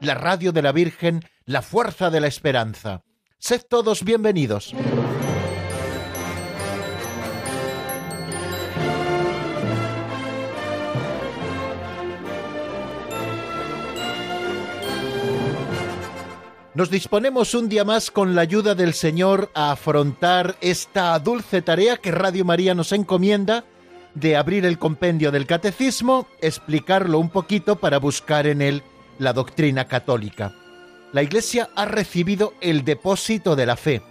la radio de la Virgen, la fuerza de la esperanza. Sed todos bienvenidos. Nos disponemos un día más con la ayuda del Señor a afrontar esta dulce tarea que Radio María nos encomienda de abrir el compendio del catecismo, explicarlo un poquito para buscar en él la doctrina católica. La Iglesia ha recibido el depósito de la fe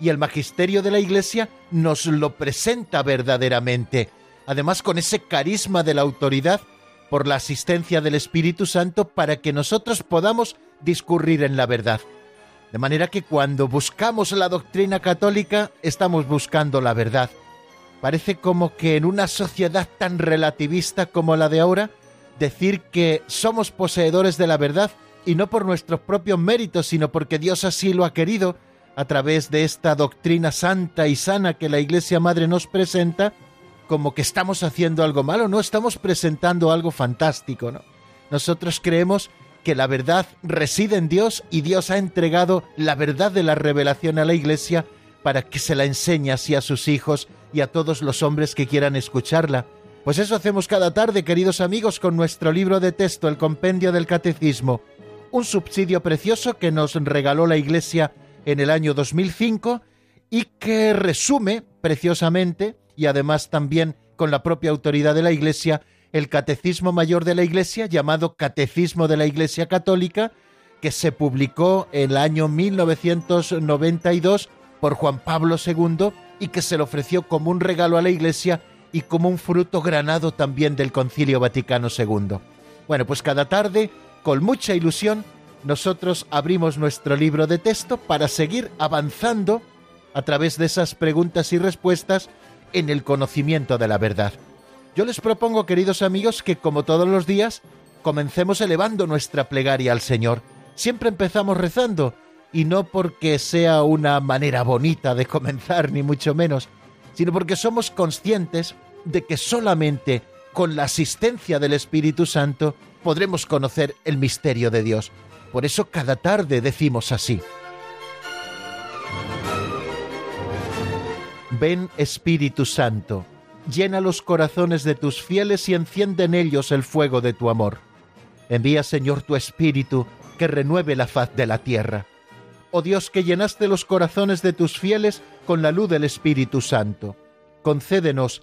y el magisterio de la Iglesia nos lo presenta verdaderamente, además con ese carisma de la autoridad por la asistencia del Espíritu Santo para que nosotros podamos discurrir en la verdad. De manera que cuando buscamos la doctrina católica estamos buscando la verdad. Parece como que en una sociedad tan relativista como la de ahora, decir que somos poseedores de la verdad y no por nuestros propios méritos, sino porque Dios así lo ha querido, a través de esta doctrina santa y sana que la Iglesia Madre nos presenta, como que estamos haciendo algo malo, no estamos presentando algo fantástico, ¿no? Nosotros creemos que la verdad reside en Dios y Dios ha entregado la verdad de la revelación a la Iglesia para que se la enseñe así a sus hijos y a todos los hombres que quieran escucharla. Pues eso hacemos cada tarde, queridos amigos, con nuestro libro de texto, el Compendio del Catecismo, un subsidio precioso que nos regaló la Iglesia en el año 2005 y que resume preciosamente y además también con la propia autoridad de la Iglesia el Catecismo Mayor de la Iglesia, llamado Catecismo de la Iglesia Católica, que se publicó en el año 1992 por Juan Pablo II y que se le ofreció como un regalo a la Iglesia y como un fruto granado también del Concilio Vaticano II. Bueno, pues cada tarde, con mucha ilusión, nosotros abrimos nuestro libro de texto para seguir avanzando a través de esas preguntas y respuestas en el conocimiento de la verdad. Yo les propongo, queridos amigos, que como todos los días, comencemos elevando nuestra plegaria al Señor. Siempre empezamos rezando, y no porque sea una manera bonita de comenzar, ni mucho menos, sino porque somos conscientes de que solamente con la asistencia del Espíritu Santo podremos conocer el misterio de Dios. Por eso cada tarde decimos así. Ven Espíritu Santo llena los corazones de tus fieles y enciende en ellos el fuego de tu amor. Envía, Señor, tu Espíritu, que renueve la faz de la tierra. Oh Dios, que llenaste los corazones de tus fieles con la luz del Espíritu Santo. Concédenos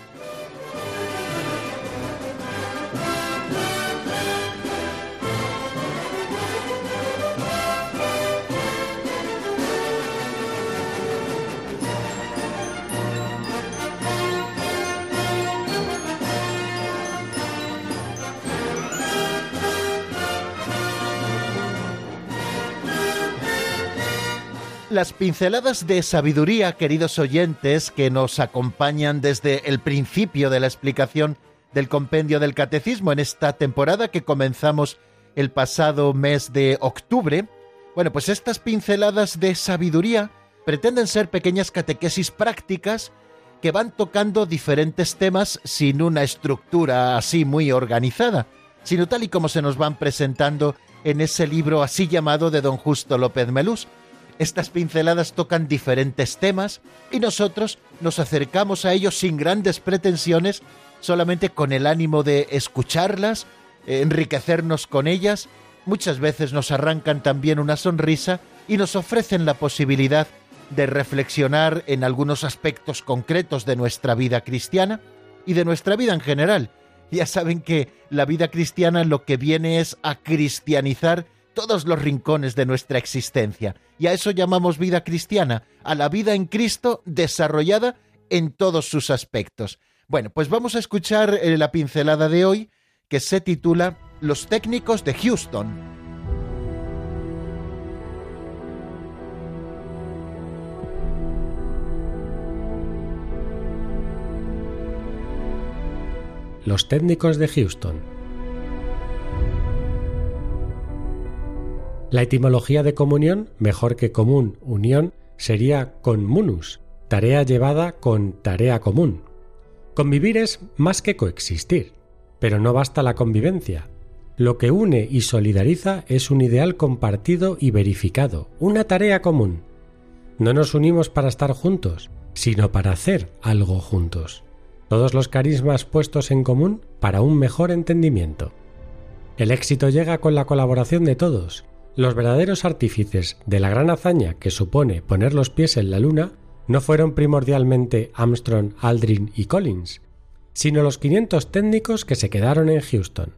Las pinceladas de sabiduría, queridos oyentes, que nos acompañan desde el principio de la explicación del compendio del catecismo en esta temporada que comenzamos el pasado mes de octubre. Bueno, pues estas pinceladas de sabiduría pretenden ser pequeñas catequesis prácticas que van tocando diferentes temas sin una estructura así muy organizada, sino tal y como se nos van presentando en ese libro así llamado de don Justo López Melús, estas pinceladas tocan diferentes temas y nosotros nos acercamos a ellos sin grandes pretensiones, solamente con el ánimo de escucharlas, enriquecernos con ellas. Muchas veces nos arrancan también una sonrisa y nos ofrecen la posibilidad de reflexionar en algunos aspectos concretos de nuestra vida cristiana y de nuestra vida en general. Ya saben que la vida cristiana lo que viene es a cristianizar todos los rincones de nuestra existencia. Y a eso llamamos vida cristiana, a la vida en Cristo desarrollada en todos sus aspectos. Bueno, pues vamos a escuchar eh, la pincelada de hoy que se titula Los técnicos de Houston. Los técnicos de Houston. La etimología de comunión, mejor que común, unión, sería conmunus, tarea llevada con tarea común. Convivir es más que coexistir, pero no basta la convivencia. Lo que une y solidariza es un ideal compartido y verificado, una tarea común. No nos unimos para estar juntos, sino para hacer algo juntos todos los carismas puestos en común para un mejor entendimiento. El éxito llega con la colaboración de todos. Los verdaderos artífices de la gran hazaña que supone poner los pies en la Luna no fueron primordialmente Armstrong, Aldrin y Collins, sino los 500 técnicos que se quedaron en Houston.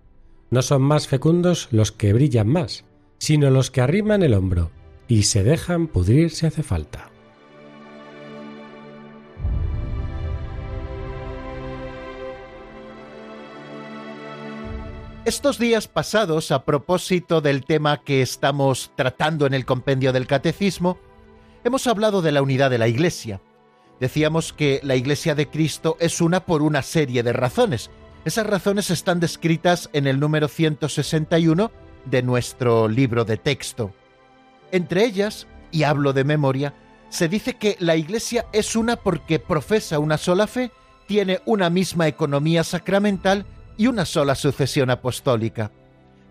No son más fecundos los que brillan más, sino los que arriman el hombro y se dejan pudrir si hace falta. Estos días pasados, a propósito del tema que estamos tratando en el compendio del Catecismo, hemos hablado de la unidad de la Iglesia. Decíamos que la Iglesia de Cristo es una por una serie de razones. Esas razones están descritas en el número 161 de nuestro libro de texto. Entre ellas, y hablo de memoria, se dice que la Iglesia es una porque profesa una sola fe, tiene una misma economía sacramental y una sola sucesión apostólica.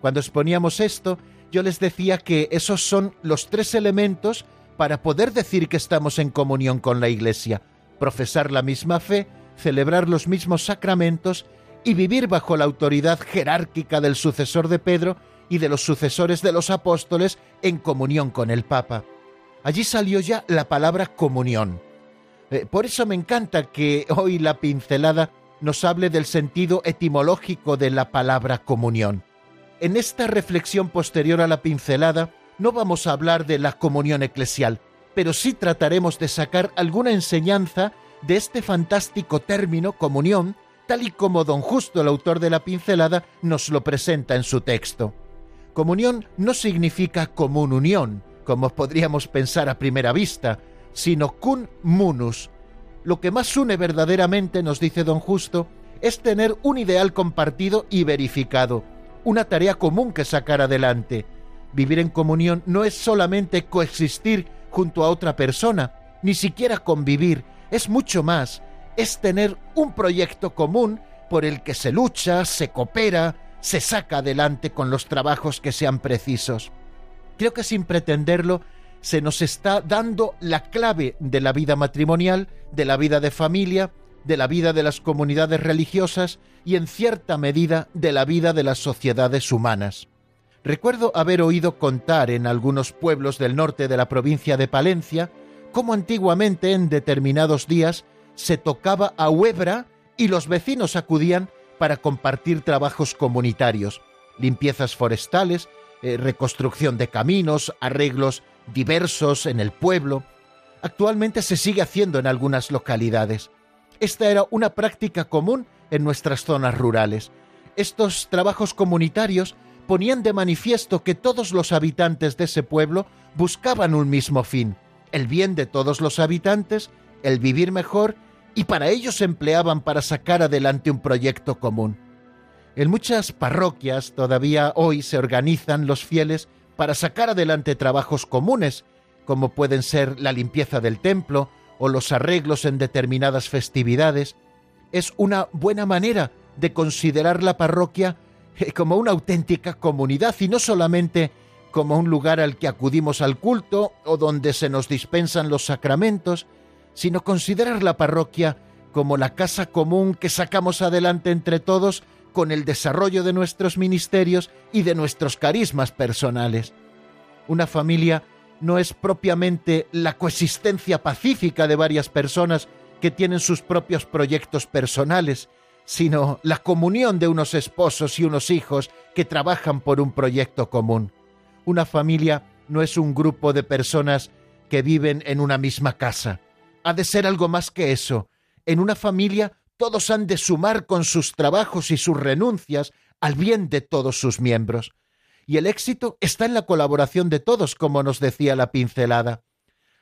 Cuando exponíamos esto, yo les decía que esos son los tres elementos para poder decir que estamos en comunión con la Iglesia, profesar la misma fe, celebrar los mismos sacramentos y vivir bajo la autoridad jerárquica del sucesor de Pedro y de los sucesores de los apóstoles en comunión con el Papa. Allí salió ya la palabra comunión. Eh, por eso me encanta que hoy la pincelada nos hable del sentido etimológico de la palabra comunión. En esta reflexión posterior a la pincelada, no vamos a hablar de la comunión eclesial, pero sí trataremos de sacar alguna enseñanza de este fantástico término comunión, tal y como don Justo, el autor de la pincelada, nos lo presenta en su texto. Comunión no significa común unión, como podríamos pensar a primera vista, sino cum munus, lo que más une verdaderamente, nos dice don Justo, es tener un ideal compartido y verificado, una tarea común que sacar adelante. Vivir en comunión no es solamente coexistir junto a otra persona, ni siquiera convivir, es mucho más, es tener un proyecto común por el que se lucha, se coopera, se saca adelante con los trabajos que sean precisos. Creo que sin pretenderlo se nos está dando la clave de la vida matrimonial, de la vida de familia, de la vida de las comunidades religiosas y en cierta medida de la vida de las sociedades humanas. Recuerdo haber oído contar en algunos pueblos del norte de la provincia de Palencia cómo antiguamente en determinados días se tocaba a Huebra y los vecinos acudían para compartir trabajos comunitarios, limpiezas forestales, eh, reconstrucción de caminos, arreglos diversos en el pueblo. Actualmente se sigue haciendo en algunas localidades. Esta era una práctica común en nuestras zonas rurales. Estos trabajos comunitarios ponían de manifiesto que todos los habitantes de ese pueblo buscaban un mismo fin, el bien de todos los habitantes, el vivir mejor, y para ello se empleaban para sacar adelante un proyecto común. En muchas parroquias todavía hoy se organizan los fieles para sacar adelante trabajos comunes, como pueden ser la limpieza del templo o los arreglos en determinadas festividades, es una buena manera de considerar la parroquia eh, como una auténtica comunidad y no solamente como un lugar al que acudimos al culto o donde se nos dispensan los sacramentos, sino considerar la parroquia como la casa común que sacamos adelante entre todos con el desarrollo de nuestros ministerios y de nuestros carismas personales. Una familia no es propiamente la coexistencia pacífica de varias personas que tienen sus propios proyectos personales, sino la comunión de unos esposos y unos hijos que trabajan por un proyecto común. Una familia no es un grupo de personas que viven en una misma casa. Ha de ser algo más que eso. En una familia todos han de sumar con sus trabajos y sus renuncias al bien de todos sus miembros. Y el éxito está en la colaboración de todos, como nos decía la pincelada.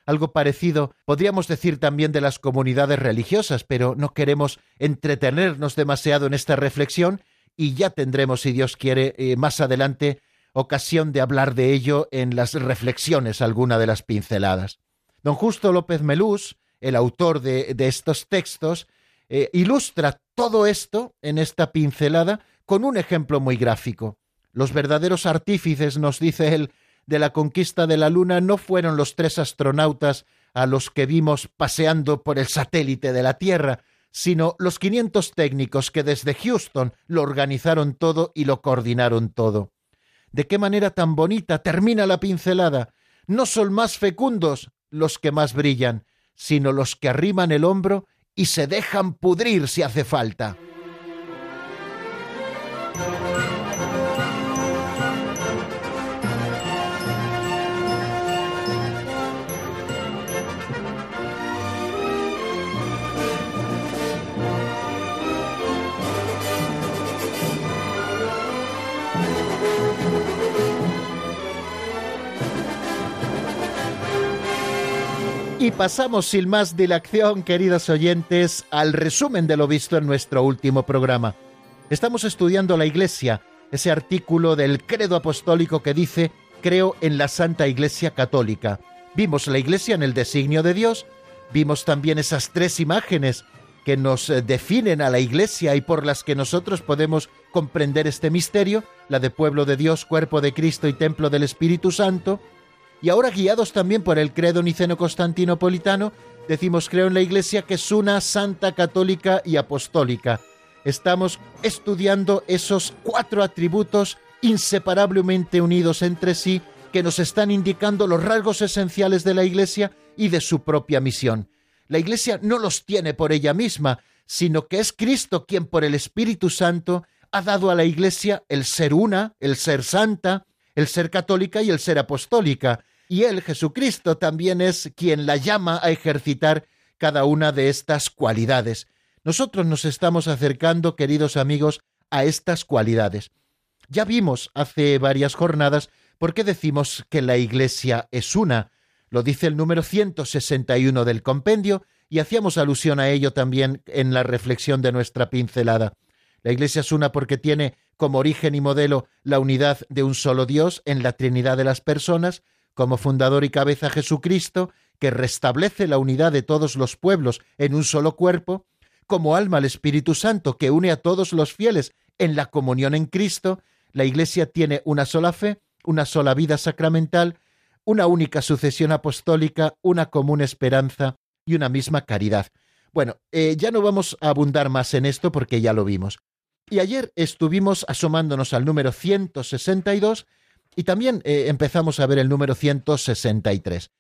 Algo parecido podríamos decir también de las comunidades religiosas, pero no queremos entretenernos demasiado en esta reflexión y ya tendremos, si Dios quiere, eh, más adelante ocasión de hablar de ello en las reflexiones, alguna de las pinceladas. Don Justo López Melús, el autor de, estos textos, eh, ilustra todo esto en esta pincelada con un ejemplo muy gráfico. Los verdaderos artífices, nos dice él, de la conquista de la Luna no fueron los tres astronautas a los que vimos paseando por el satélite de la Tierra, sino los 500 técnicos que desde Houston lo organizaron todo y lo coordinaron todo. De qué manera tan bonita termina la pincelada. No son más fecundos los que más brillan, sino los que arriman el hombro y se dejan pudrir si hace falta. Y pasamos sin más dilación, queridos oyentes, al resumen de lo visto en nuestro último programa. Estamos estudiando la Iglesia, ese artículo del credo apostólico que dice creo en la Santa Iglesia Católica. Vimos la Iglesia en el designio de Dios, vimos también esas tres imágenes que nos eh, definen a la Iglesia y por las que nosotros podemos comprender este misterio, la de pueblo de Dios, cuerpo de Cristo y templo del Espíritu Santo, y ahora guiados también por el credo niceno-constantinopolitano, decimos creo en la Iglesia que es una santa católica y apostólica. Estamos estudiando esos cuatro atributos inseparablemente unidos entre sí que nos están indicando los rasgos esenciales de la Iglesia y de su propia misión. La Iglesia no los tiene por ella misma, sino que es Cristo quien por el Espíritu Santo ha dado a la Iglesia el ser una, el ser santa, el ser católica y el ser apostólica, y Él, Jesucristo, también es quien la llama a ejercitar cada una de estas cualidades. Nosotros nos estamos acercando, queridos amigos, a estas cualidades. Ya vimos hace varias jornadas por qué decimos que la Iglesia es una. Lo dice el número 161 del compendio y hacíamos alusión a ello también en la reflexión de nuestra pincelada. La Iglesia es una porque tiene como origen y modelo la unidad de un solo Dios en la Trinidad de las personas, como fundador y cabeza Jesucristo, que restablece la unidad de todos los pueblos en un solo cuerpo, como alma el Espíritu Santo, que une a todos los fieles en la comunión en Cristo, la Iglesia tiene una sola fe, una sola vida sacramental, una única sucesión apostólica, una común esperanza y una misma caridad. Bueno, eh, ya no vamos a abundar más en esto porque ya lo vimos. Y ayer estuvimos asomándonos al número 162 y también eh, empezamos a ver el número 163.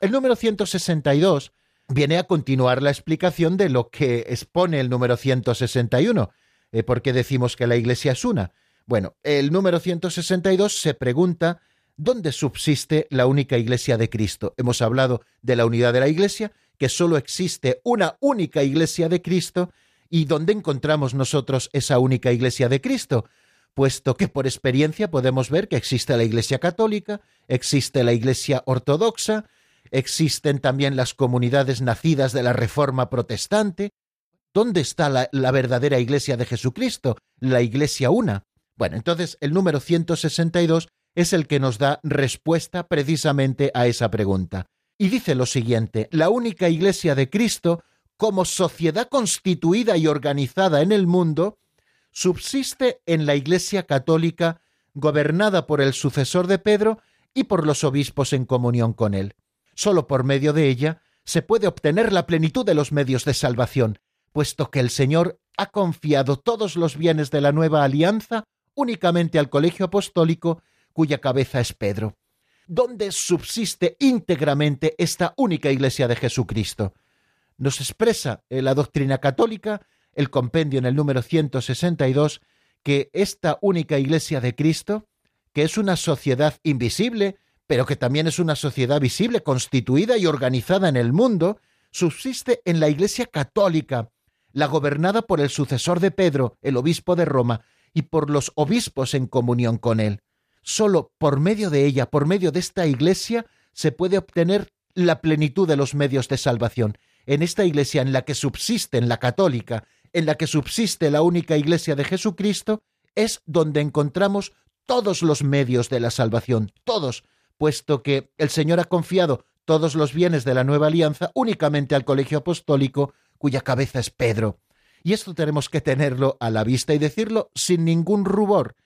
El número 162 viene a continuar la explicación de lo que expone el número 161. Eh, ¿Por qué decimos que la Iglesia es una? Bueno, el número 162 se pregunta ¿dónde subsiste la única Iglesia de Cristo? Hemos hablado de la unidad de la Iglesia, que solo existe una única Iglesia de Cristo, ¿y dónde encontramos nosotros esa única Iglesia de Cristo? Puesto que por experiencia podemos ver que existe la Iglesia católica, existe la Iglesia ortodoxa, existen también las comunidades nacidas de la Reforma protestante. ¿Dónde está la, verdadera Iglesia de Jesucristo, la Iglesia una? Bueno, entonces el número 162 es el que nos da respuesta precisamente a esa pregunta. Y dice lo siguiente, la única Iglesia de Cristo, como sociedad constituida y organizada en el mundo, subsiste en la Iglesia católica gobernada por el sucesor de Pedro y por los obispos en comunión con él. Solo por medio de ella se puede obtener la plenitud de los medios de salvación, puesto que el Señor ha confiado todos los bienes de la nueva alianza únicamente al colegio apostólico cuya cabeza es Pedro, donde subsiste íntegramente esta única Iglesia de Jesucristo. Nos expresa la doctrina católica el compendio en el número 162 que esta única Iglesia de Cristo, que es una sociedad invisible, pero que también es una sociedad visible, constituida y organizada en el mundo, subsiste en la Iglesia católica, la gobernada por el sucesor de Pedro, el obispo de Roma, y por los obispos en comunión con él. Solo por medio de ella, por medio de esta Iglesia, se puede obtener la plenitud de los medios de salvación. En esta Iglesia en la que subsiste, en la católica, en la que subsiste la única Iglesia de Jesucristo, es donde encontramos todos los medios de la salvación, todos, puesto que el Señor ha confiado todos los bienes de la nueva alianza únicamente al colegio apostólico, cuya cabeza es Pedro. Y esto tenemos que tenerlo a la vista y decirlo sin ningún rubor.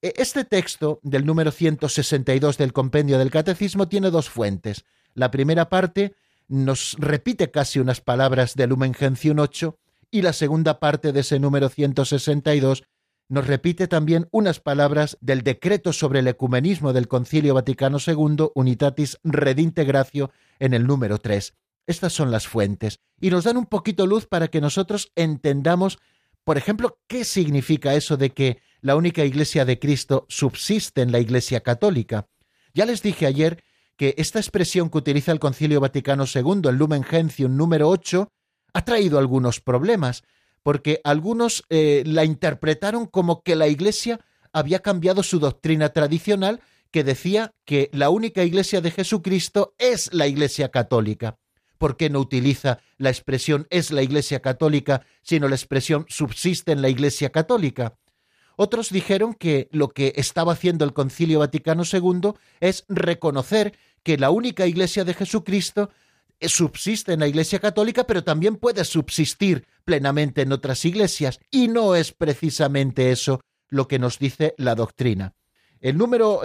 E, este texto del número 162 del compendio del Catecismo tiene dos fuentes. La primera parte nos repite casi unas palabras del Lumen Gentium 8 y la segunda parte de ese número 162 nos repite también unas palabras del decreto sobre el ecumenismo del Concilio Vaticano II, Unitatis Redintegratio, en el número 3. Estas son las fuentes y nos dan un poquito luz para que nosotros entendamos, por ejemplo, qué significa eso de que la única Iglesia de Cristo subsiste en la Iglesia católica. Ya les dije ayer que esta expresión que utiliza el Concilio Vaticano II, el Lumen Gentium número 8, ha traído algunos problemas, porque algunos eh, la interpretaron como que la Iglesia había cambiado su doctrina tradicional que decía que la única Iglesia de Jesucristo es la Iglesia católica. ¿Por qué no utiliza la expresión es la Iglesia católica, sino la expresión subsiste en la Iglesia católica? Otros dijeron que lo que estaba haciendo el Concilio Vaticano II es reconocer que la única Iglesia de Jesucristo subsiste en la Iglesia Católica, pero también puede subsistir plenamente en otras iglesias, y no es precisamente eso lo que nos dice la doctrina. El número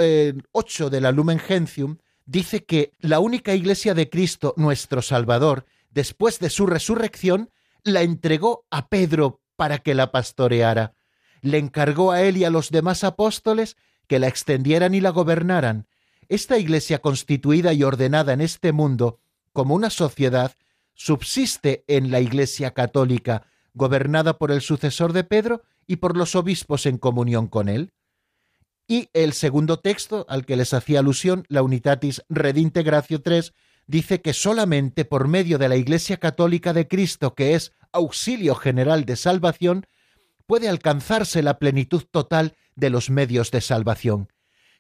8 eh, de la Lumen Gentium dice que la única iglesia de Cristo, nuestro Salvador, después de su resurrección, la entregó a Pedro para que la pastoreara. Le encargó a él y a los demás apóstoles que la extendieran y la gobernaran. Esta iglesia constituida y ordenada en este mundo como una sociedad subsiste en la Iglesia católica, gobernada por el sucesor de Pedro y por los obispos en comunión con él. Y el segundo texto al que les hacía alusión, la Unitatis Redintegratio 3, dice que solamente por medio de la Iglesia Católica de Cristo, que es auxilio general de salvación, puede alcanzarse la plenitud total de los medios de salvación.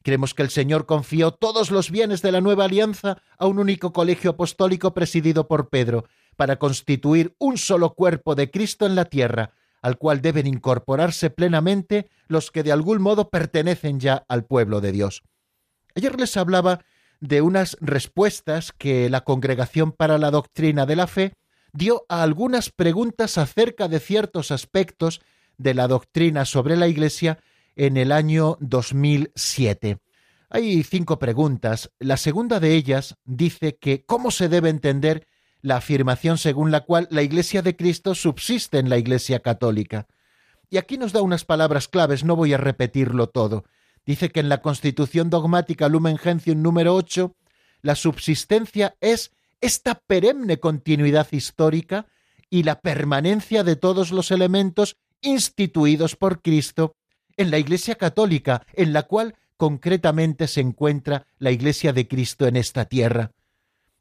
Creemos que el Señor confió todos los bienes de la nueva alianza a un único colegio apostólico presidido por Pedro, para constituir un solo cuerpo de Cristo en la tierra, al cual deben incorporarse plenamente los que de algún modo pertenecen ya al pueblo de Dios. Ayer les hablaba de unas respuestas que la Congregación para la Doctrina de la Fe dio a algunas preguntas acerca de ciertos aspectos de la doctrina sobre la Iglesia en el año 2007. Hay cinco preguntas. La segunda de ellas dice que cómo se debe entender la afirmación según la cual la Iglesia de Cristo subsiste en la Iglesia católica. Y aquí nos da unas palabras claves, no voy a repetirlo todo. Dice que en la Constitución dogmática Lumen Gentium número 8, la subsistencia es esta perenne continuidad histórica y la permanencia de todos los elementos instituidos por Cristo en la Iglesia Católica, en la cual concretamente se encuentra la Iglesia de Cristo en esta tierra.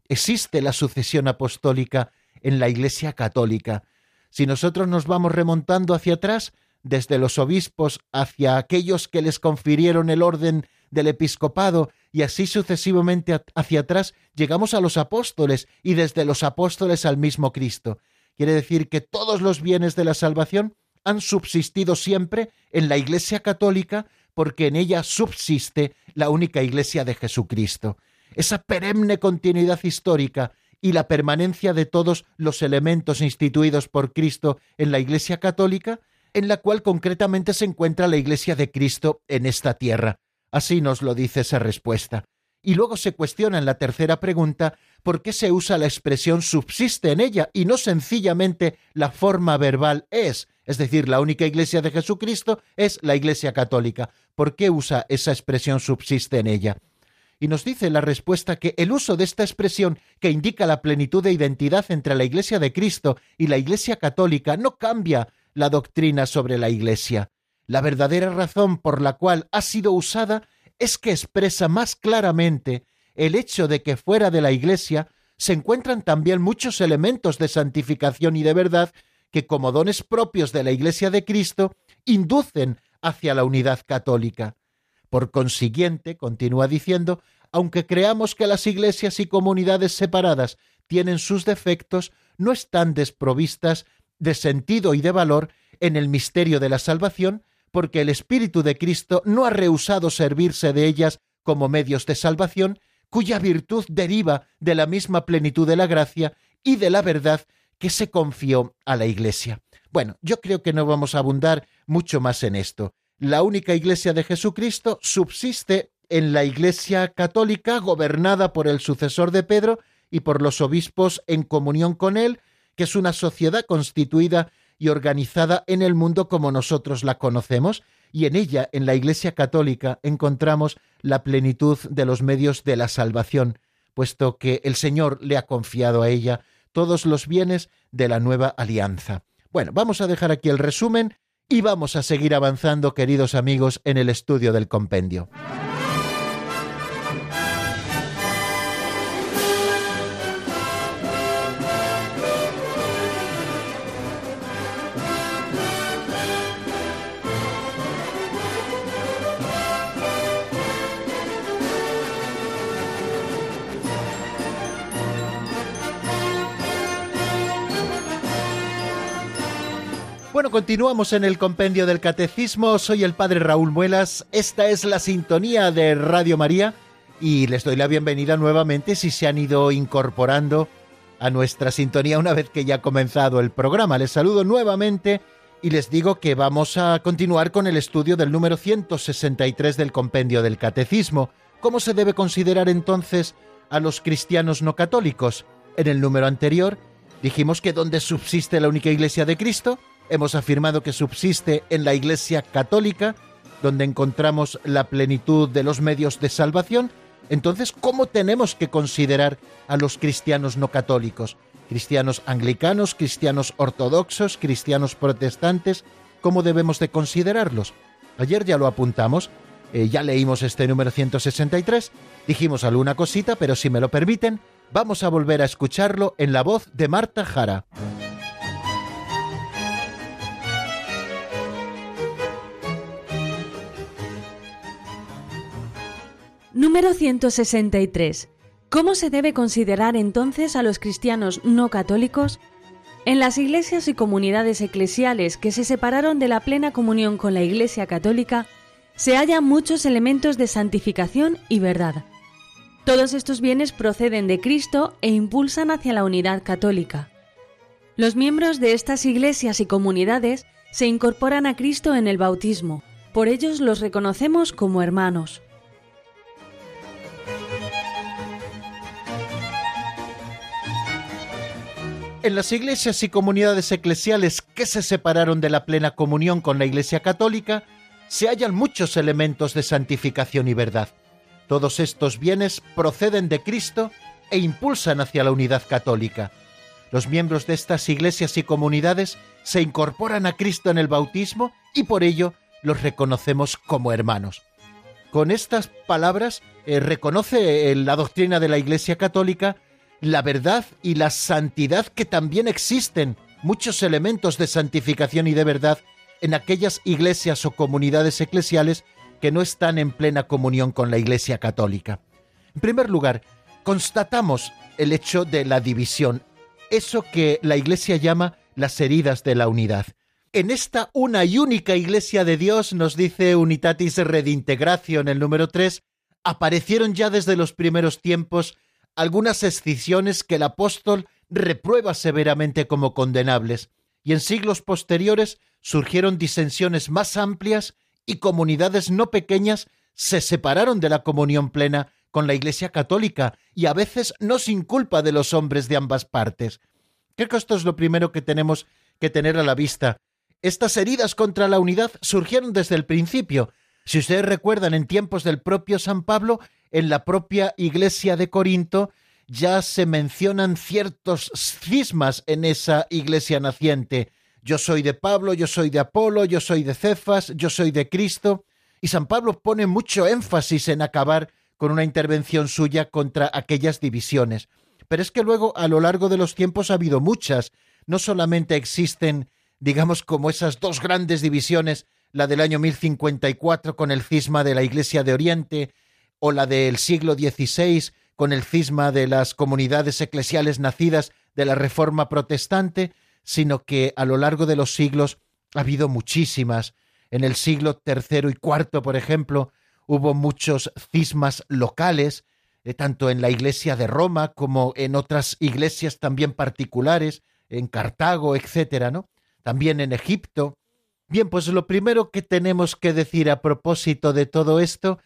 Existe la sucesión apostólica en la Iglesia Católica. Si nosotros nos vamos remontando hacia atrás, desde los obispos hacia aquellos que les confirieron el orden del episcopado y así sucesivamente hacia atrás, llegamos a los apóstoles y desde los apóstoles al mismo Cristo. Quiere decir que todos los bienes de la salvación han subsistido siempre en la Iglesia católica porque en ella subsiste la única Iglesia de Jesucristo. Esa perenne continuidad histórica y la permanencia de todos los elementos instituidos por Cristo en la Iglesia católica, en la cual concretamente se encuentra la Iglesia de Cristo en esta tierra. Así nos lo dice esa respuesta. Y luego se cuestiona en la tercera pregunta por qué se usa la expresión subsiste en ella y no sencillamente la forma verbal es, es decir, la única iglesia de Jesucristo es la iglesia católica. ¿Por qué usa esa expresión subsiste en ella? Y nos dice la respuesta que el uso de esta expresión que indica la plenitud de identidad entre la iglesia de Cristo y la iglesia católica no cambia la doctrina sobre la iglesia. La verdadera razón por la cual ha sido usada es que expresa más claramente el hecho de que fuera de la iglesia se encuentran también muchos elementos de santificación y de verdad que como dones propios de la Iglesia de Cristo inducen hacia la unidad católica. Por consiguiente, continúa diciendo, aunque creamos que las iglesias y comunidades separadas tienen sus defectos, no están desprovistas de sentido y de valor en el misterio de la salvación, porque el Espíritu de Cristo no ha rehusado servirse de ellas como medios de salvación, cuya virtud deriva de la misma plenitud de la gracia y de la verdad que se confió a la Iglesia. Bueno, yo creo que no vamos a abundar mucho más en esto. La única Iglesia de Jesucristo subsiste en la Iglesia católica gobernada por el sucesor de Pedro y por los obispos en comunión con él, que es una sociedad constituida y organizada en el mundo como nosotros la conocemos, y en ella, en la Iglesia católica, encontramos la plenitud de los medios de la salvación, puesto que el Señor le ha confiado a ella todos los bienes de la nueva alianza. Bueno, vamos a dejar aquí el resumen y vamos a seguir avanzando, queridos amigos, en el estudio del compendio. Continuamos en el compendio del catecismo. Soy el padre Raúl Muelas. Esta es la sintonía de Radio María y les doy la bienvenida nuevamente si se han ido incorporando a nuestra sintonía una vez que ya ha comenzado el programa. Les saludo nuevamente y les digo que vamos a continuar con el estudio del número 163 del compendio del catecismo. ¿Cómo se debe considerar entonces a los cristianos no católicos? En el número anterior dijimos que donde subsiste la única iglesia de Cristo, hemos afirmado que subsiste en la Iglesia católica, donde encontramos la plenitud de los medios de salvación, entonces, ¿cómo tenemos que considerar a los cristianos no católicos? Cristianos anglicanos, cristianos ortodoxos, cristianos protestantes, ¿cómo debemos de considerarlos? Ayer ya lo apuntamos, eh, ya leímos este número 163, dijimos alguna cosita, pero si me lo permiten, vamos a volver a escucharlo en la voz de Marta Jara. Número 163. ¿Cómo se debe considerar entonces a los cristianos no católicos? En las iglesias y comunidades eclesiales que se separaron de la plena comunión con la Iglesia católica, se hallan muchos elementos de santificación y verdad. Todos estos bienes proceden de Cristo e impulsan hacia la unidad católica. Los miembros de estas iglesias y comunidades se incorporan a Cristo en el bautismo, por ellos los reconocemos como hermanos. En las iglesias y comunidades eclesiales que se separaron de la plena comunión con la Iglesia Católica, se hallan muchos elementos de santificación y verdad. Todos estos bienes proceden de Cristo e impulsan hacia la unidad católica. Los miembros de estas iglesias y comunidades se incorporan a Cristo en el bautismo y por ello los reconocemos como hermanos. Con estas palabras eh, reconoce la doctrina de la Iglesia Católica la verdad y la santidad que también existen muchos elementos de santificación y de verdad en aquellas iglesias o comunidades eclesiales que no están en plena comunión con la Iglesia Católica. En primer lugar, constatamos el hecho de la división, eso que la Iglesia llama las heridas de la unidad. En esta una y única Iglesia de Dios, nos dice Unitatis Redintegratio en el número 3, aparecieron ya desde los primeros tiempos algunas escisiones que el apóstol reprueba severamente como condenables, y en siglos posteriores surgieron disensiones más amplias y comunidades no pequeñas se separaron de la comunión plena con la Iglesia católica y a veces no sin culpa de los hombres de ambas partes. Creo que esto es lo primero que tenemos que tener a la vista. Estas heridas contra la unidad surgieron desde el principio. Si ustedes recuerdan, en tiempos del propio San Pablo, en la propia iglesia de Corinto ya se mencionan ciertos cismas en esa iglesia naciente. Yo soy de Pablo, yo soy de Apolo, yo soy de Cefas, yo soy de Cristo. Y San Pablo pone mucho énfasis en acabar con una intervención suya contra aquellas divisiones. Pero es que luego, a lo largo de los tiempos, ha habido muchas. no solamente existen, digamos, como esas dos grandes divisiones, la del año 1054 con el cisma de la Iglesia de Oriente, o la del siglo XVI con el cisma de las comunidades eclesiales nacidas de la Reforma protestante, sino que a lo largo de los siglos ha habido muchísimas. En el siglo III y IV, por ejemplo, hubo muchos cismas locales, eh, tanto en la iglesia de Roma como en otras iglesias también particulares, en Cartago, etcétera, ¿no? También en Egipto. Bien, pues lo primero que tenemos que decir a propósito de todo esto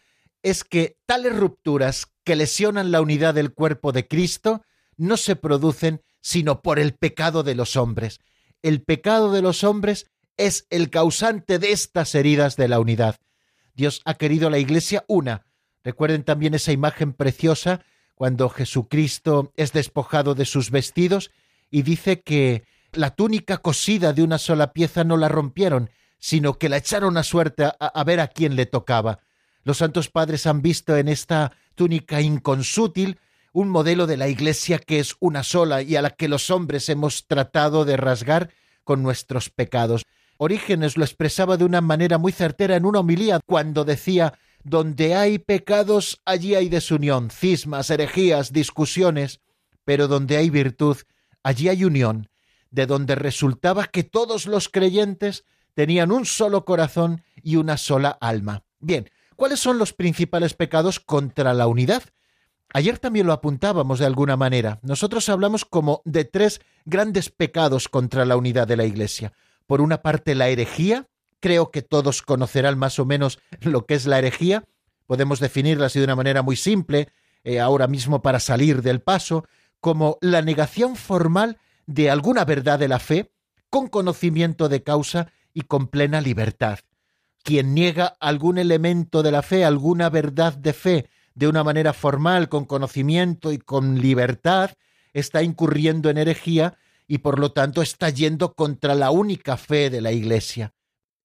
es que tales rupturas que lesionan la unidad del cuerpo de Cristo no se producen sino por el pecado de los hombres. El pecado de los hombres es el causante de estas heridas de la unidad. Dios ha querido la Iglesia una. Recuerden también esa imagen preciosa cuando Jesucristo es despojado de sus vestidos y dice que la túnica cosida de una sola pieza no la rompieron, sino que la echaron a suerte a, a ver a quién le tocaba. Los santos padres han visto en esta túnica inconsútil un modelo de la Iglesia que es una sola y a la que los hombres hemos tratado de rasgar con nuestros pecados. Orígenes lo expresaba de una manera muy certera en una homilía cuando decía donde hay pecados, allí hay desunión, cismas, herejías, discusiones, pero donde hay virtud, allí hay unión, de donde resultaba que todos los creyentes tenían un solo corazón y una sola alma. Bien, ¿Cuáles son los principales pecados contra la unidad? Ayer también lo apuntábamos de alguna manera. Nosotros hablamos como de tres grandes pecados contra la unidad de la Iglesia. Por una parte, la herejía. Creo que todos conocerán más o menos lo que es la herejía. Podemos definirla así de una manera muy simple, eh, ahora mismo para salir del paso, como la negación formal de alguna verdad de la fe, con conocimiento de causa y con plena libertad quien niega algún elemento de la fe, alguna verdad de fe, de una manera formal, con conocimiento y con libertad, está incurriendo en herejía y por lo tanto está yendo contra la única fe de la Iglesia.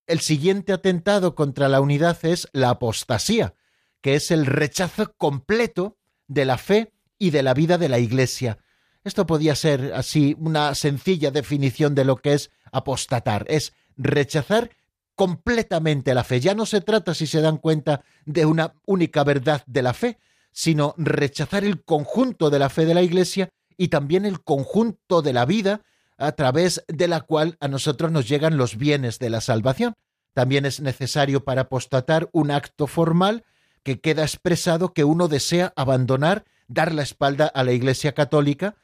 El siguiente atentado contra la unidad es la apostasía, que es el rechazo completo de la fe y de la vida de la Iglesia. Esto podía ser así una sencilla definición de lo que es apostatar, es rechazar completamente la fe. Ya no se trata, si se dan cuenta, de una única verdad de la fe, sino rechazar el conjunto de la fe de la Iglesia y también el conjunto de la vida a través de la cual a nosotros nos llegan los bienes de la salvación. También es necesario para apostatar un acto formal que queda expresado que uno desea abandonar, dar la espalda a la Iglesia católica,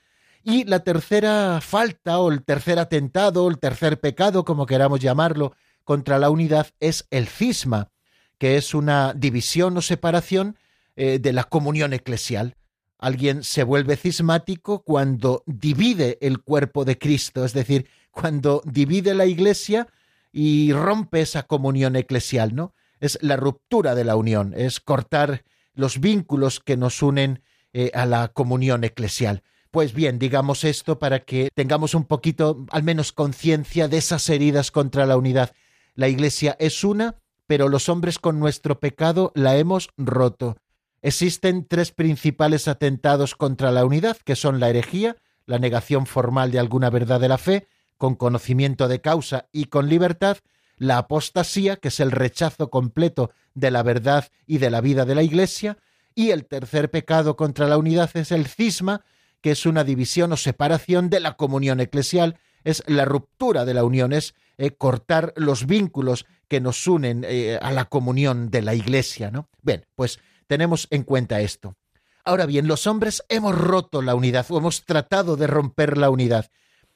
y la tercera falta o el tercer atentado o el tercer pecado, como queramos llamarlo, contra la unidad es el cisma, que es una división o separación eh, de la comunión eclesial. Alguien se vuelve cismático cuando divide el cuerpo de Cristo, es decir, cuando divide la iglesia y rompe esa comunión eclesial, ¿no? Es la ruptura de la unión, es cortar los vínculos que nos unen eh, a la comunión eclesial. Pues bien, digamos esto para que tengamos un poquito, al menos conciencia de esas heridas contra la unidad. La Iglesia es una, pero los hombres con nuestro pecado la hemos roto. Existen tres principales atentados contra la unidad, que son la herejía, la negación formal de alguna verdad de la fe, con conocimiento de causa y con libertad, la apostasía, que es el rechazo completo de la verdad y de la vida de la Iglesia, y el tercer pecado contra la unidad es el cisma, que es una división o separación de la comunión eclesial, es la ruptura de la unión, es eh, cortar los vínculos que nos unen eh, a la comunión de la Iglesia, ¿no? Bien, pues tenemos en cuenta esto. Ahora bien, los hombres hemos roto la unidad o hemos tratado de romper la unidad.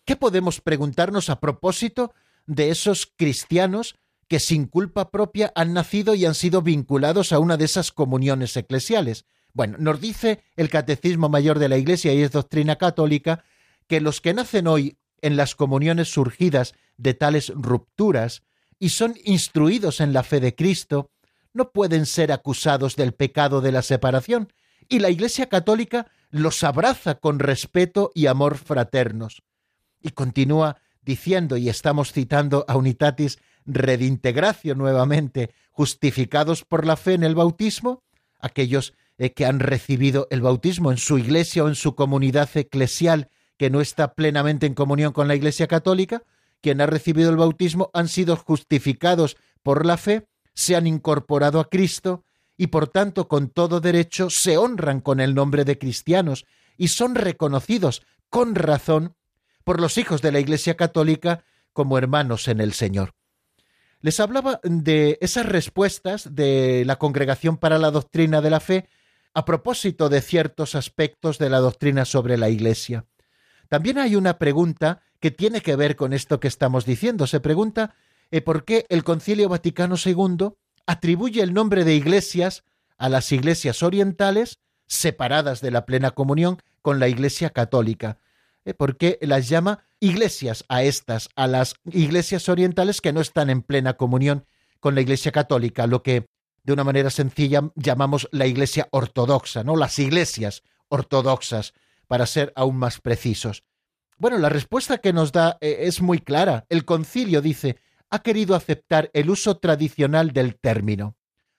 ¿Qué podemos preguntarnos a propósito de esos cristianos que sin culpa propia han nacido y han sido vinculados a una de esas comuniones eclesiales? Bueno, nos dice el Catecismo Mayor de la Iglesia y es doctrina católica que los que nacen hoy en las comuniones surgidas de tales rupturas y son instruidos en la fe de Cristo, no pueden ser acusados del pecado de la separación, y la Iglesia Católica los abraza con respeto y amor fraternos. Y continúa diciendo, y estamos citando a Unitatis Redintegratio nuevamente, justificados por la fe en el bautismo, aquellos eh, que han recibido el bautismo en su iglesia o en su comunidad eclesial que no está plenamente en comunión con la Iglesia Católica, quien ha recibido el bautismo han sido justificados por la fe, se han incorporado a Cristo y por tanto con todo derecho se honran con el nombre de cristianos y son reconocidos con razón por los hijos de la Iglesia Católica como hermanos en el Señor. Les hablaba de esas respuestas de la Congregación para la Doctrina de la Fe a propósito de ciertos aspectos de la doctrina sobre la Iglesia. También hay una pregunta que tiene que ver con esto que estamos diciendo. Se pregunta eh, por qué el Concilio Vaticano II atribuye el nombre de iglesias a las iglesias orientales separadas de la plena comunión con la Iglesia católica. ¿eh? ¿Por qué las llama iglesias a estas, a las iglesias orientales que no están en plena comunión con la Iglesia católica, lo que de una manera sencilla llamamos la Iglesia ortodoxa, ¿no? Las iglesias ortodoxas, para ser aún más precisos. Bueno, la respuesta que nos da eh, es muy clara. El concilio dice, ha querido aceptar el uso tradicional del término,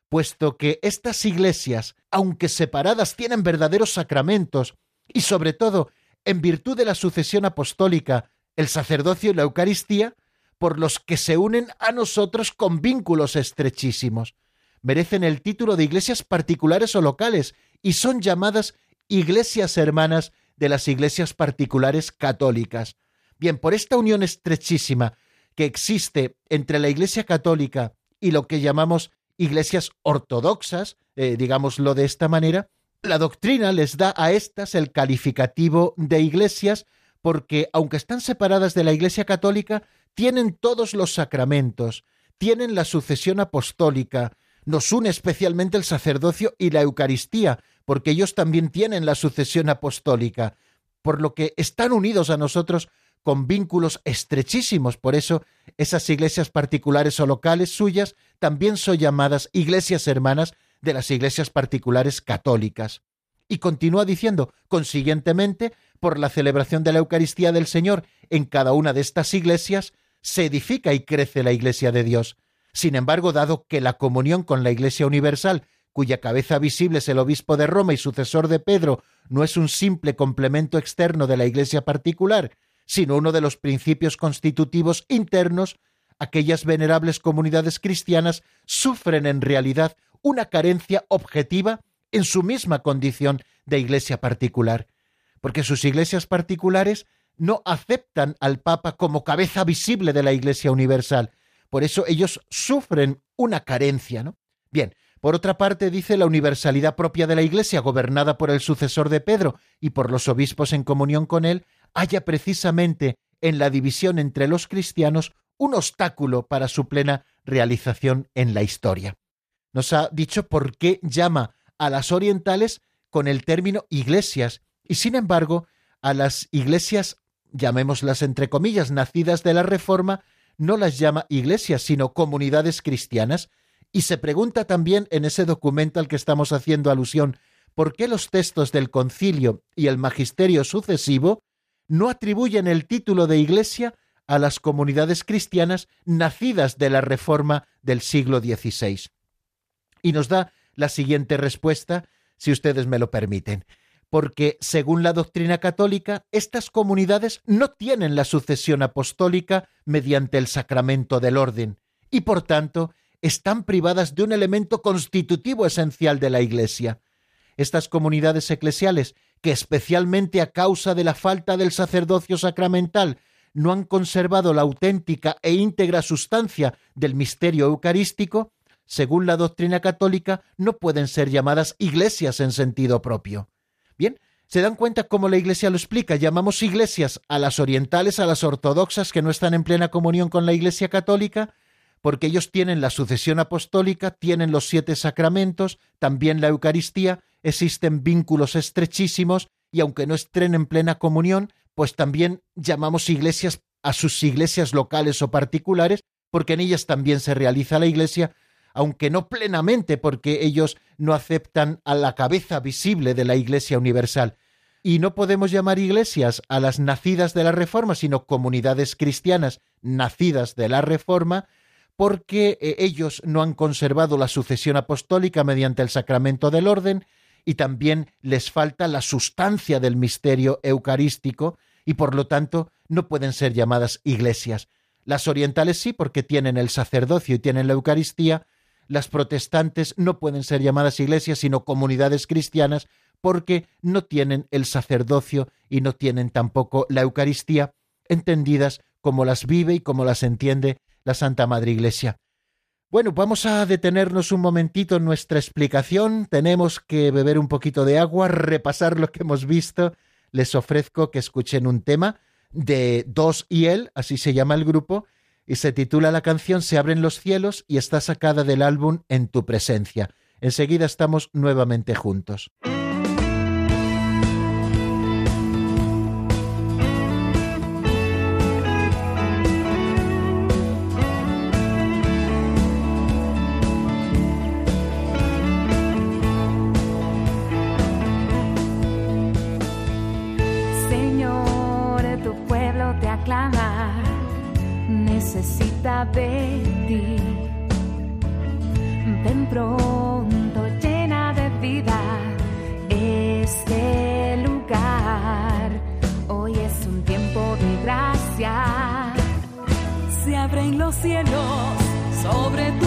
puesto que estas iglesias, aunque separadas, tienen verdaderos sacramentos y sobre todo, en virtud de la sucesión apostólica, el sacerdocio y la Eucaristía, por los que se unen a nosotros con vínculos estrechísimos. Merecen el título de iglesias particulares o locales y son llamadas iglesias hermanas de las iglesias particulares católicas. Bien, por esta unión estrechísima que existe entre la Iglesia católica y lo que llamamos iglesias ortodoxas, eh, digámoslo de esta manera, la doctrina les da a estas el calificativo de iglesias porque, aunque están separadas de la Iglesia católica, tienen todos los sacramentos, tienen la sucesión apostólica, nos une especialmente el sacerdocio y la Eucaristía, porque ellos también tienen la sucesión apostólica, por lo que están unidos a nosotros con vínculos estrechísimos. Por eso esas iglesias particulares o locales suyas también son llamadas iglesias hermanas de las iglesias particulares católicas. Y continúa diciendo, consiguientemente, por la celebración de la Eucaristía del Señor en cada una de estas iglesias, se edifica y crece la Iglesia de Dios. Sin embargo, dado que la comunión con la Iglesia Universal cuya cabeza visible es el obispo de Roma y sucesor de Pedro, no es un simple complemento externo de la Iglesia particular, sino uno de los principios constitutivos internos, aquellas venerables comunidades cristianas sufren en realidad una carencia objetiva en su misma condición de iglesia particular, porque sus iglesias particulares no aceptan al Papa como cabeza visible de la Iglesia universal. Por eso ellos sufren una carencia, ¿no? Bien, por otra parte, dice la universalidad propia de la Iglesia, gobernada por el sucesor de Pedro y por los obispos en comunión con él, haya precisamente en la división entre los cristianos un obstáculo para su plena realización en la historia. Nos ha dicho por qué llama a las orientales con el término iglesias y sin embargo a las iglesias, llamémoslas entre comillas, nacidas de la Reforma, no las llama iglesias, sino comunidades cristianas, y se pregunta también en ese documento al que estamos haciendo alusión, ¿por qué los textos del concilio y el magisterio sucesivo no atribuyen el título de iglesia a las comunidades cristianas nacidas de la reforma del siglo XVI? Y nos da la siguiente respuesta, si ustedes me lo permiten. Porque, según la doctrina católica, estas comunidades no tienen la sucesión apostólica mediante el sacramento del orden, y por tanto están privadas de un elemento constitutivo esencial de la Iglesia. Estas comunidades eclesiales, que especialmente a causa de la falta del sacerdocio sacramental no han conservado la auténtica e íntegra sustancia del misterio eucarístico, según la doctrina católica, no pueden ser llamadas iglesias en sentido propio. Bien, ¿se dan cuenta cómo la Iglesia lo explica? Llamamos iglesias a las orientales, a las ortodoxas que no están en plena comunión con la Iglesia católica, porque ellos tienen la sucesión apostólica, tienen los siete sacramentos, también la Eucaristía, existen vínculos estrechísimos y aunque no estén en plena comunión, pues también llamamos iglesias a sus iglesias locales o particulares, porque en ellas también se realiza la iglesia, aunque no plenamente, porque ellos no aceptan a la cabeza visible de la iglesia universal. Y no podemos llamar iglesias a las nacidas de la Reforma, sino comunidades cristianas nacidas de la Reforma, porque eh, ellos no han conservado la sucesión apostólica mediante el sacramento del orden y también les falta la sustancia del misterio eucarístico y por lo tanto no pueden ser llamadas iglesias. Las orientales sí, porque tienen el sacerdocio y tienen la Eucaristía. Las protestantes no pueden ser llamadas iglesias, sino comunidades cristianas, porque no tienen el sacerdocio y no tienen tampoco la Eucaristía, entendidas como las vive y como las entiende la Santa Madre Iglesia. Bueno, vamos a detenernos un momentito en nuestra explicación. Tenemos que beber un poquito de agua, repasar lo que hemos visto. Les ofrezco que escuchen un tema de Dos y él, así se llama el grupo, y se titula la canción Se abren los cielos y está sacada del álbum En tu presencia. Enseguida estamos nuevamente juntos. Los cielos sobre tu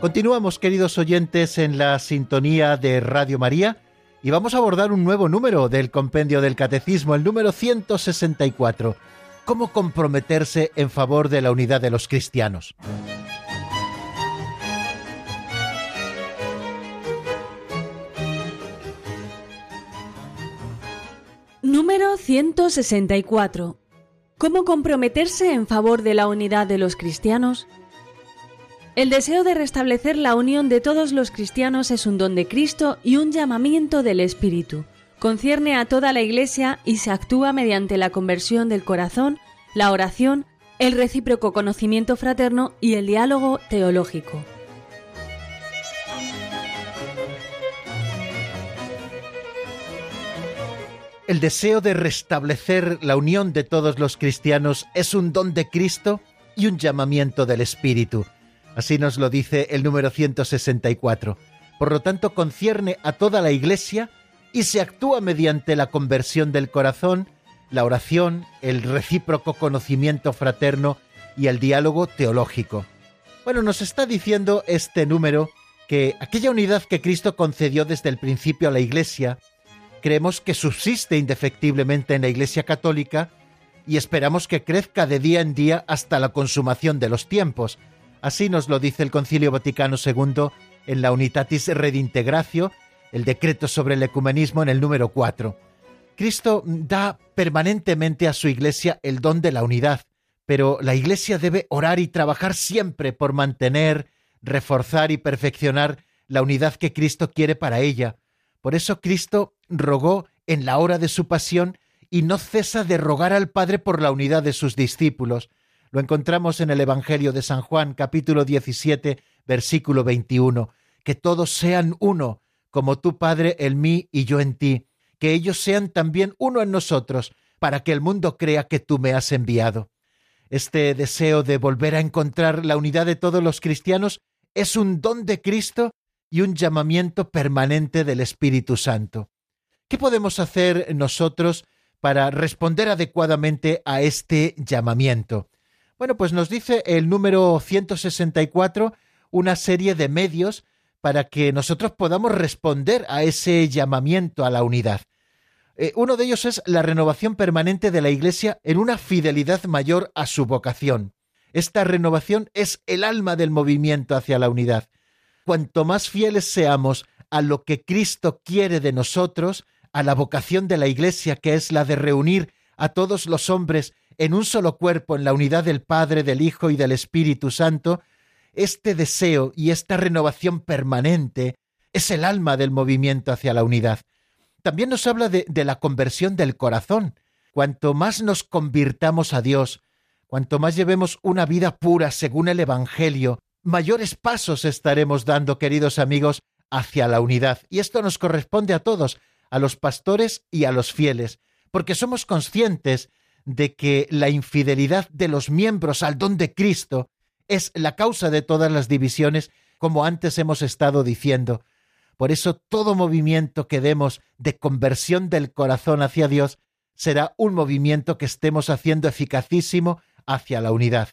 Continuamos, queridos oyentes, en la sintonía de Radio María y vamos a abordar un nuevo número del Compendio del Catecismo, el número 164. ¿Cómo comprometerse en favor de la unidad de los cristianos? Número 164. ¿Cómo comprometerse en favor de la unidad de los cristianos? El deseo de restablecer la unión de todos los cristianos es un don de Cristo y un llamamiento del Espíritu. Concierne a toda la Iglesia y se actúa mediante la conversión del corazón, la oración, el recíproco conocimiento fraterno y el diálogo teológico. El deseo de restablecer la unión de todos los cristianos es un don de Cristo y un llamamiento del Espíritu. Así nos lo dice el número 164. Por lo tanto, concierne a toda la Iglesia y se actúa mediante la conversión del corazón, la oración, el recíproco conocimiento fraterno y el diálogo teológico. Bueno, nos está diciendo este número que aquella unidad que Cristo concedió desde el principio a la Iglesia, creemos que subsiste indefectiblemente en la Iglesia Católica y esperamos que crezca de día en día hasta la consumación de los tiempos. Así nos lo dice el Concilio Vaticano II en la Unitatis Redintegratio, el decreto sobre el ecumenismo en el número 4. Cristo da permanentemente a su Iglesia el don de la unidad, pero la Iglesia debe orar y trabajar siempre por mantener, reforzar y perfeccionar la unidad que Cristo quiere para ella, por eso Cristo rogó en la hora de su pasión y no cesa de rogar al Padre por la unidad de sus discípulos. Lo encontramos en el Evangelio de San Juan, capítulo 17, versículo 21. Que todos sean uno, como tu Padre en mí y yo en ti, que ellos sean también uno en nosotros, para que el mundo crea que tú me has enviado. Este deseo de volver a encontrar la unidad de todos los cristianos es un don de Cristo y un llamamiento permanente del Espíritu Santo. ¿Qué podemos hacer nosotros para responder adecuadamente a este llamamiento? Bueno, pues nos dice el número 164 una serie de medios para que nosotros podamos responder a ese llamamiento a la unidad. Eh, uno de ellos es la renovación permanente de la Iglesia en una fidelidad mayor a su vocación. Esta renovación es el alma del movimiento hacia la unidad cuanto más fieles seamos a lo que Cristo quiere de nosotros, a la vocación de la Iglesia, que es la de reunir a todos los hombres en un solo cuerpo, en la unidad del Padre, del Hijo y del Espíritu Santo, este deseo y esta renovación permanente es el alma del movimiento hacia la unidad. También nos habla de, de, la conversión del corazón. Cuanto más nos convirtamos a Dios, cuanto más llevemos una vida pura según el Evangelio, mayores pasos estaremos dando, queridos amigos, hacia la unidad. Y esto nos corresponde a todos, a los pastores y a los fieles, porque somos conscientes de que la infidelidad de los miembros al don de Cristo es la causa de todas las divisiones, como antes hemos estado diciendo. Por eso todo movimiento que demos de conversión del corazón hacia Dios será un movimiento que estemos haciendo eficacísimo hacia la unidad.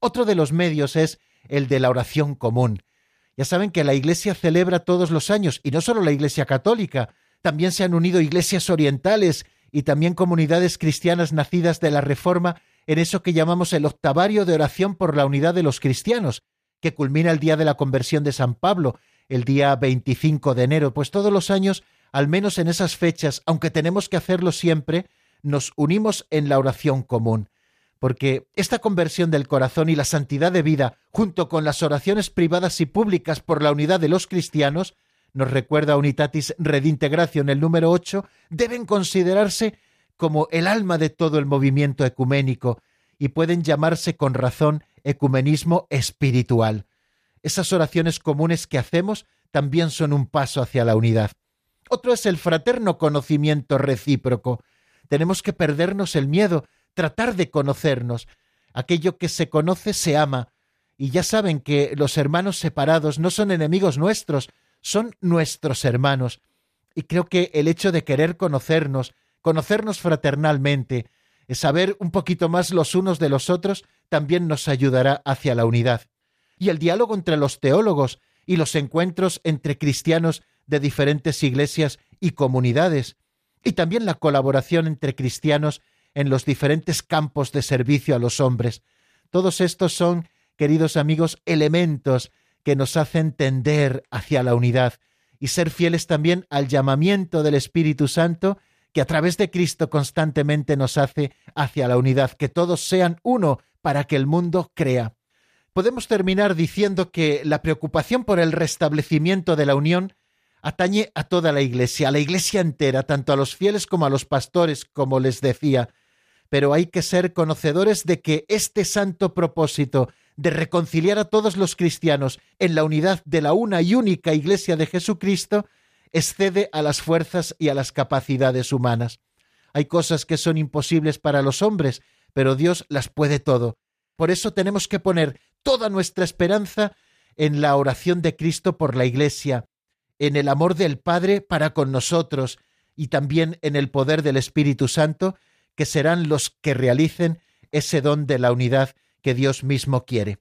Otro de los medios es el de la oración común. Ya saben que la Iglesia celebra todos los años, y no solo la Iglesia católica, también se han unido iglesias orientales y también comunidades cristianas nacidas de la Reforma en eso que llamamos el octavario de oración por la unidad de los cristianos, que culmina el día de la conversión de San Pablo, el día 25 de enero, pues todos los años, al menos en esas fechas, aunque tenemos que hacerlo siempre, nos unimos en la oración común. Porque esta conversión del corazón y la santidad de vida, junto con las oraciones privadas y públicas por la unidad de los cristianos, nos recuerda Unitatis Redintegratio en el número 8, deben considerarse como el alma de todo el movimiento ecuménico y pueden llamarse con razón ecumenismo espiritual. Esas oraciones comunes que hacemos también son un paso hacia la unidad. Otro es el fraterno conocimiento recíproco. Tenemos que perdernos el miedo tratar de conocernos. Aquello que se conoce se ama. Y ya saben que los hermanos separados no son enemigos nuestros, son nuestros hermanos. Y creo que el hecho de querer conocernos, conocernos fraternalmente, saber un poquito más los unos de los otros, también nos ayudará hacia la unidad. Y el diálogo entre los teólogos y los encuentros entre cristianos de diferentes iglesias y comunidades, y también la colaboración entre cristianos en los diferentes campos de servicio a los hombres. Todos estos son, queridos amigos, elementos que nos hacen tender hacia la unidad y ser fieles también al llamamiento del Espíritu Santo que a través de Cristo constantemente nos hace hacia la unidad, que todos sean uno para que el mundo crea. podemos terminar diciendo que la preocupación por el restablecimiento de la unión atañe a toda la Iglesia, a la Iglesia entera, tanto a los fieles como a los pastores, como les decía. Pero hay que ser conocedores de que este santo propósito de reconciliar a todos los cristianos en la unidad de la una y única Iglesia de Jesucristo excede a las fuerzas y a las capacidades humanas. Hay cosas que son imposibles para los hombres, pero Dios las puede todo. Por eso tenemos que poner toda nuestra esperanza en la oración de Cristo por la Iglesia, en el amor del Padre para con nosotros y también en el poder del Espíritu Santo, que serán los que realicen ese don de la unidad que Dios mismo quiere.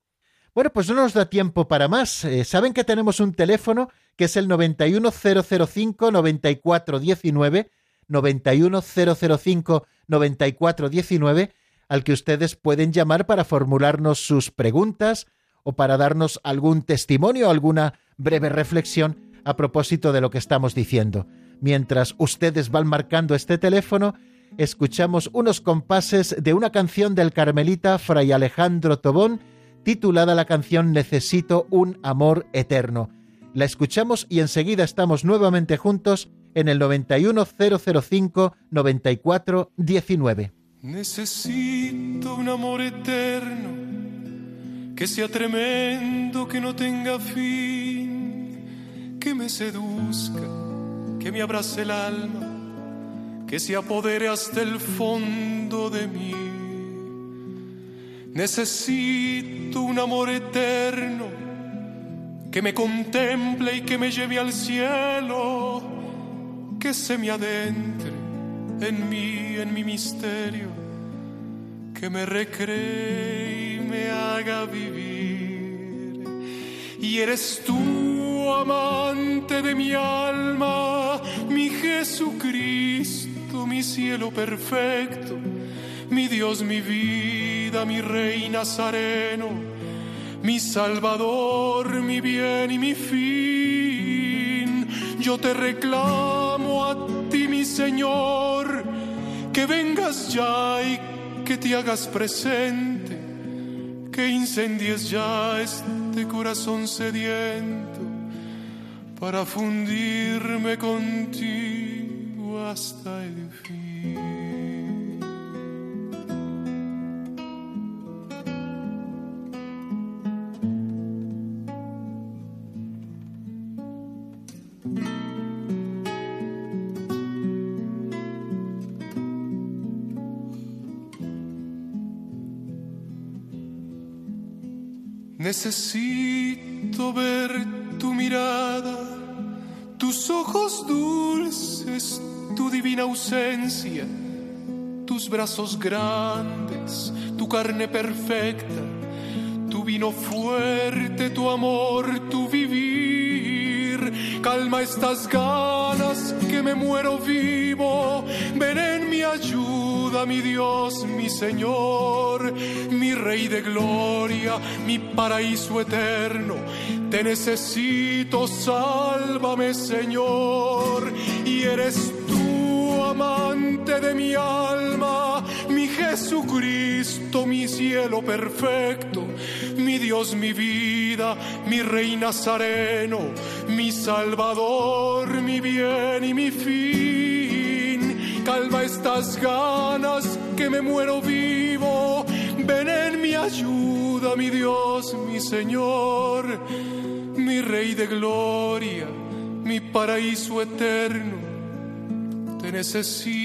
Bueno, pues no nos da tiempo para más. Eh, Saben que tenemos un teléfono que es el 91005-9419, 91005-9419, al que ustedes pueden llamar para formularnos sus preguntas o para darnos algún testimonio alguna breve reflexión a propósito de lo que estamos diciendo. Mientras ustedes van marcando este teléfono, escuchamos unos compases de una canción del carmelita Fray Alejandro Tobón titulada la canción Necesito un amor eterno. La escuchamos y enseguida estamos nuevamente juntos en el 91005 9419. Necesito un amor eterno que sea tremendo, que no tenga fin que me seduzca, que me abrace el alma, que se apodere hasta el fondo de mí. Necesito un amor eterno que me contemple y que me lleve al cielo, que se me adentre en mí, en mi misterio, que me recree y me haga vivir. Y eres tú amante de mi alma, mi Jesucristo, mi cielo perfecto, mi Dios, mi vida, mi Rey Nazareno, mi Salvador, mi bien y mi fin. Yo te reclamo a ti, mi Señor, que vengas ya y que te hagas presente, que incendies ya este corazón sediento para fundirme contigo hasta el fin. Necesito ver tu mirada, tus ojos dulces, tu divina ausencia, tus brazos grandes, tu carne perfecta, tu vino fuerte, tu amor, tu vivir. Calma estas ganas que me muero vivo, ven en mi ayuda, mi Dios, mi Señor, mi Rey de gloria, mi paraíso eterno te necesito, sálvame Señor, y eres de mi alma, mi Jesucristo, mi cielo perfecto, mi Dios, mi vida, mi Rey Nazareno, mi Salvador, mi bien y mi fin. Calma estas ganas que me muero vivo, ven en mi ayuda, mi Dios, mi Señor mi Rey de gloria, mi paraíso eterno. Te necesito,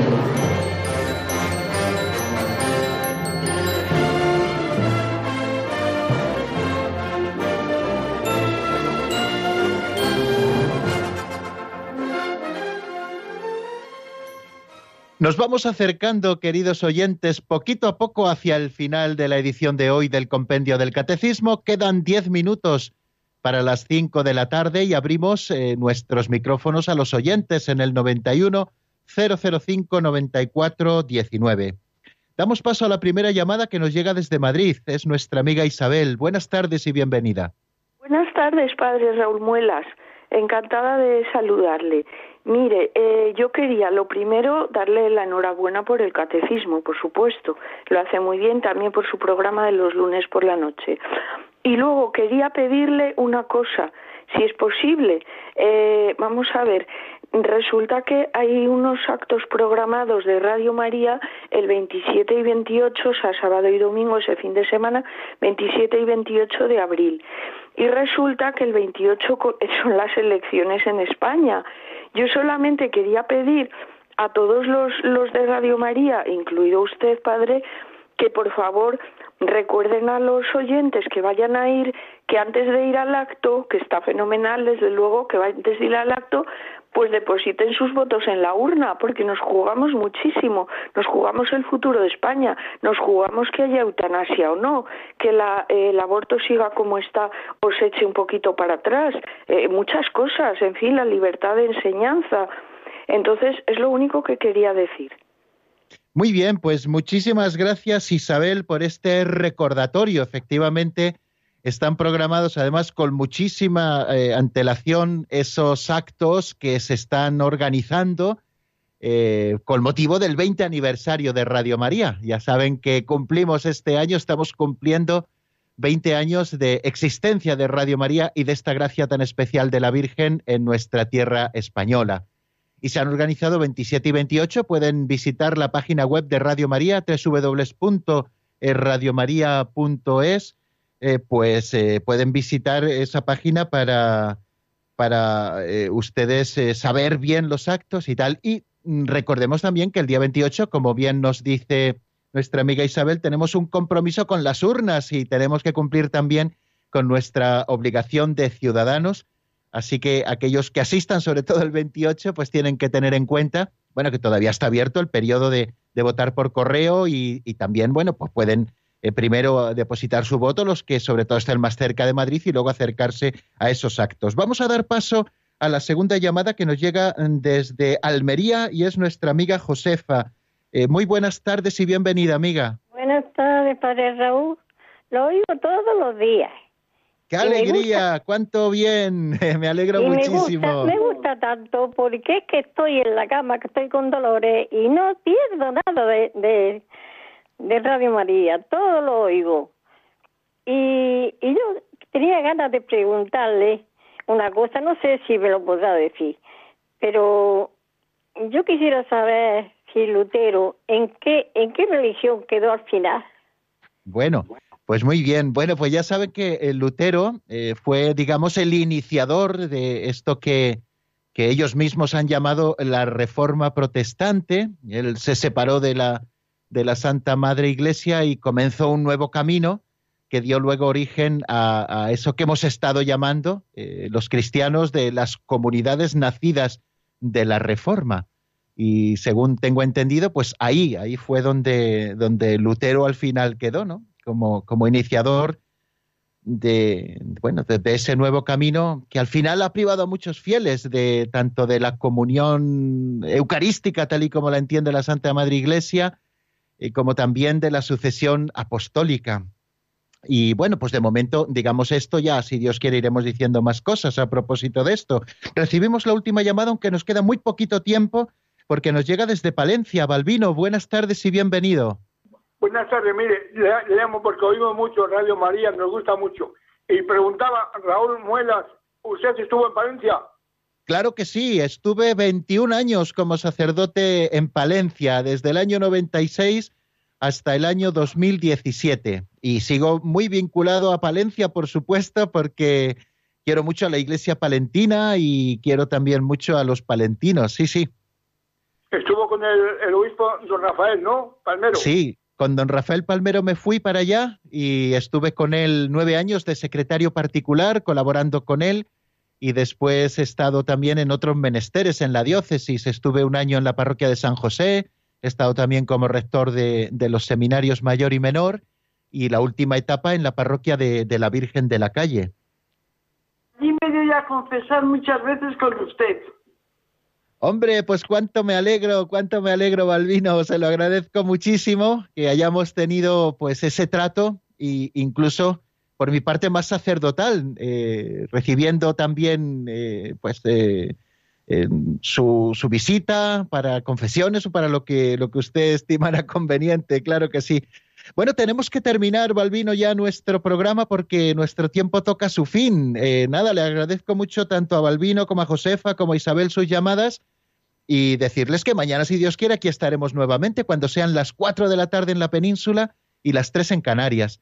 Nos vamos acercando, queridos oyentes, poquito a poco hacia el final de la edición de hoy del Compendio del Catecismo. Quedan diez minutos para las cinco de la tarde y abrimos eh, nuestros micrófonos a los oyentes en el 91 005 94 19. Damos paso a la primera llamada que nos llega desde Madrid. Es nuestra amiga Isabel. Buenas tardes y bienvenida. Buenas tardes, padre Raúl Muelas. Encantada de saludarle. Mire, eh, yo quería lo primero darle la enhorabuena por el catecismo, por supuesto. Lo hace muy bien también por su programa de los lunes por la noche. Y luego quería pedirle una cosa, si es posible. Eh, vamos a ver, resulta que hay unos actos programados de Radio María el 27 y 28, o sea, sábado y domingo, ese fin de semana, 27 y 28 de abril. Y resulta que el 28 son las elecciones en España. Yo solamente quería pedir a todos los, los de Radio María, incluido usted, padre, que por favor recuerden a los oyentes que vayan a ir, que antes de ir al acto, que está fenomenal, desde luego, que antes de ir al acto, pues depositen sus votos en la urna, porque nos jugamos muchísimo, nos jugamos el futuro de España, nos jugamos que haya eutanasia o no, que la, eh, el aborto siga como está o se eche un poquito para atrás, eh, muchas cosas, en fin, la libertad de enseñanza. Entonces, es lo único que quería decir. Muy bien, pues muchísimas gracias Isabel por este recordatorio. Efectivamente, están programados además con muchísima eh, antelación esos actos que se están organizando eh, con motivo del 20 aniversario de Radio María. Ya saben que cumplimos este año, estamos cumpliendo 20 años de existencia de Radio María y de esta gracia tan especial de la Virgen en nuestra tierra española y se han organizado 27 y 28. Pueden visitar la página web de Radio María, www.radiomaria.es. Eh, pues eh, pueden visitar esa página para, para eh, ustedes eh, saber bien los actos y tal. Y mm, recordemos también que el día 28, como bien nos dice nuestra amiga Isabel, tenemos un compromiso con las urnas y tenemos que cumplir también con nuestra obligación de ciudadanos Así que aquellos que asistan, sobre todo el 28, pues tienen que tener en cuenta, bueno, que todavía está abierto el periodo de, votar por correo y, también, bueno, pues pueden eh, primero depositar su voto los que sobre todo estén más cerca de Madrid y luego acercarse a esos actos. Vamos a dar paso a la segunda llamada que nos llega mm, desde Almería y es nuestra amiga Josefa. Eh, muy buenas tardes y bienvenida, amiga. Buenas tardes, padre Raúl. Lo oigo todos los días. ¡Qué alegría! ¡Cuánto bien! me alegro muchísimo. Me gusta, tanto porque es que estoy en la cama, que estoy con dolores y no pierdo nada de, de, Radio María, todo lo oigo. Y, y yo tenía ganas de preguntarle una cosa, no sé si me lo podrá decir, pero yo quisiera saber si Lutero, ¿en qué, en qué religión quedó al final? Bueno, pues muy bien. Bueno, pues ya saben que el Lutero eh, fue, digamos, el iniciador de esto que, que ellos mismos han llamado la Reforma Protestante. Él se separó de la, de la Santa Madre Iglesia y comenzó un nuevo camino que dio luego origen a, eso que hemos estado llamando eh, los cristianos de las comunidades nacidas de la Reforma. Y según tengo entendido, pues ahí, ahí fue donde, donde Lutero al final quedó, ¿no? como, como iniciador de, bueno, de, ese nuevo camino que al final ha privado a muchos fieles de tanto de la comunión eucarística tal y como la entiende la Santa Madre Iglesia, como también de la sucesión apostólica. Y bueno, pues de momento, digamos esto ya, si Dios quiere, iremos diciendo más cosas a propósito de esto. Recibimos la última llamada, aunque nos queda muy poquito tiempo, porque nos llega desde Palencia. Balbino, buenas tardes y bienvenido. Buenas tardes, mire, le, llamo porque oímos mucho Radio María, nos gusta mucho. Y preguntaba, Raúl Muelas, ¿usted estuvo en Palencia? Claro que sí, estuve 21 años como sacerdote en Palencia, desde el año 96 hasta el año 2017. Y sigo muy vinculado a Palencia, por supuesto, porque quiero mucho a la iglesia palentina y quiero también mucho a los palentinos, sí, sí. Estuvo con el, el obispo don Rafael, ¿no? Palmero. Sí, con don Rafael Palmero me fui para allá y estuve con él nueve años de secretario particular, colaborando con él, y después he estado también en otros menesteres en la diócesis. Estuve un año en la parroquia de San José, he estado también como rector de, los seminarios mayor y menor, y la última etapa en la parroquia de, la Virgen de la Calle. Y me a confesar muchas veces con usted. Hombre, pues cuánto me alegro, cuánto me alegro, Balbino, se lo agradezco muchísimo que hayamos tenido pues ese trato e incluso por mi parte más sacerdotal, eh, recibiendo también eh, pues eh, su, su, visita para confesiones o para lo que, lo que usted estimara conveniente, claro que sí. Bueno, tenemos que terminar, Balbino, ya nuestro programa porque nuestro tiempo toca su fin. nada, le agradezco mucho tanto a Balbino como a Josefa como a Isabel sus llamadas y decirles que mañana, si Dios quiere, aquí estaremos nuevamente cuando sean las cuatro de la tarde en la península y las tres en Canarias.